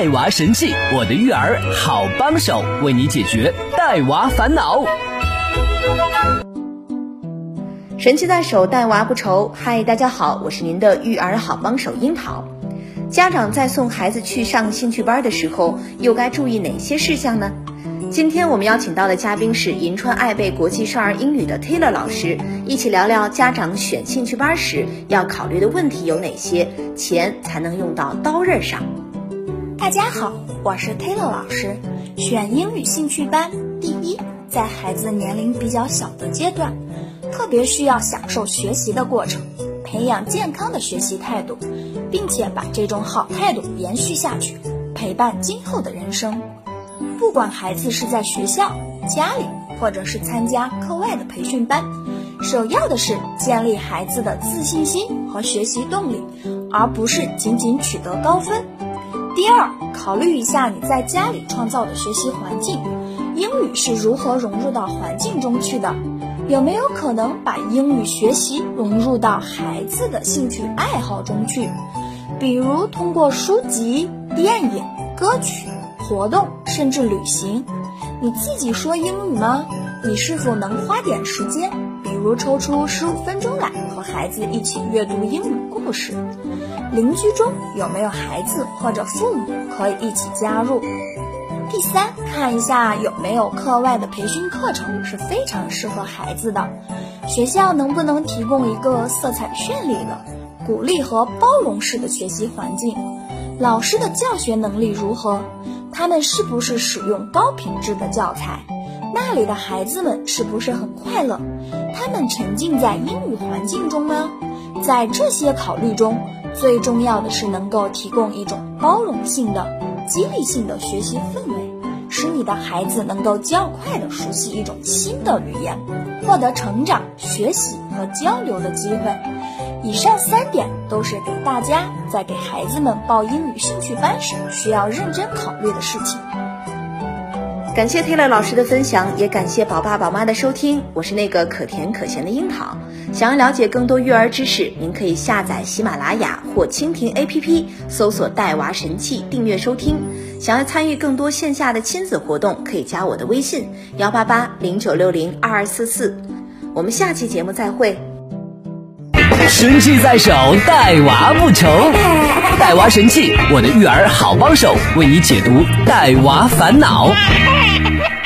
带娃神器，我的育儿好帮手，为你解决带娃烦恼。神器在手，带娃不愁。嗨，大家好，我是您的育儿好帮手樱桃。家长在送孩子去上兴趣班的时候，又该注意哪些事项呢？今天我们邀请到的嘉宾是银川爱贝国际少儿英语的 Taylor 老师，一起聊聊家长选兴趣班时要考虑的问题有哪些，钱才能用到刀刃上。大家好，我是 Taylor 老师。选英语兴趣班，第一，在孩子年龄比较小的阶段，特别需要享受学习的过程，培养健康的学习态度，并且把这种好态度延续下去，陪伴今后的人生。不管孩子是在学校、家里，或者是参加课外的培训班，首要的是建立孩子的自信心和学习动力，而不是仅仅取得高分。第二，考虑一下你在家里创造的学习环境，英语是如何融入到环境中去的？有没有可能把英语学习融入到孩子的兴趣爱好中去？比如通过书籍、电影、歌曲、活动，甚至旅行。你自己说英语吗？你是否能花点时间，如抽出十五分钟来和孩子一起阅读英语故事？邻居中有没有孩子或者父母可以一起加入？第三，看一下有没有课外的培训课程是非常适合孩子的。学校能不能提供一个色彩绚丽的、鼓励和包容式的学习环境？老师的教学能力如何？他们是不是使用高品质的教材？那里的孩子们是不是很快乐？他们沉浸在英语环境中吗？在这些考虑中。最重要的是能够提供一种包容性的、激励性的学习氛围，使你的孩子能够较快地熟悉一种新的语言，获得成长、学习和交流的机会。以上三点都是给大家在给孩子们报英语兴趣班时需要认真考虑的事情。感谢 Taylor 老师的分享，也感谢宝爸宝妈的收听。我是那个可甜可咸的樱桃。想要了解更多育儿知识，您可以下载喜马拉雅或蜻蜓 APP，搜索“带娃神器”订阅收听。想要参与更多线下的亲子活动，可以加我的微信幺八八零九六零二二四四。我们下期节目再会。神器在手，带娃不愁。带娃神器，我的育儿好帮手，为你解读带娃烦恼。Yeah.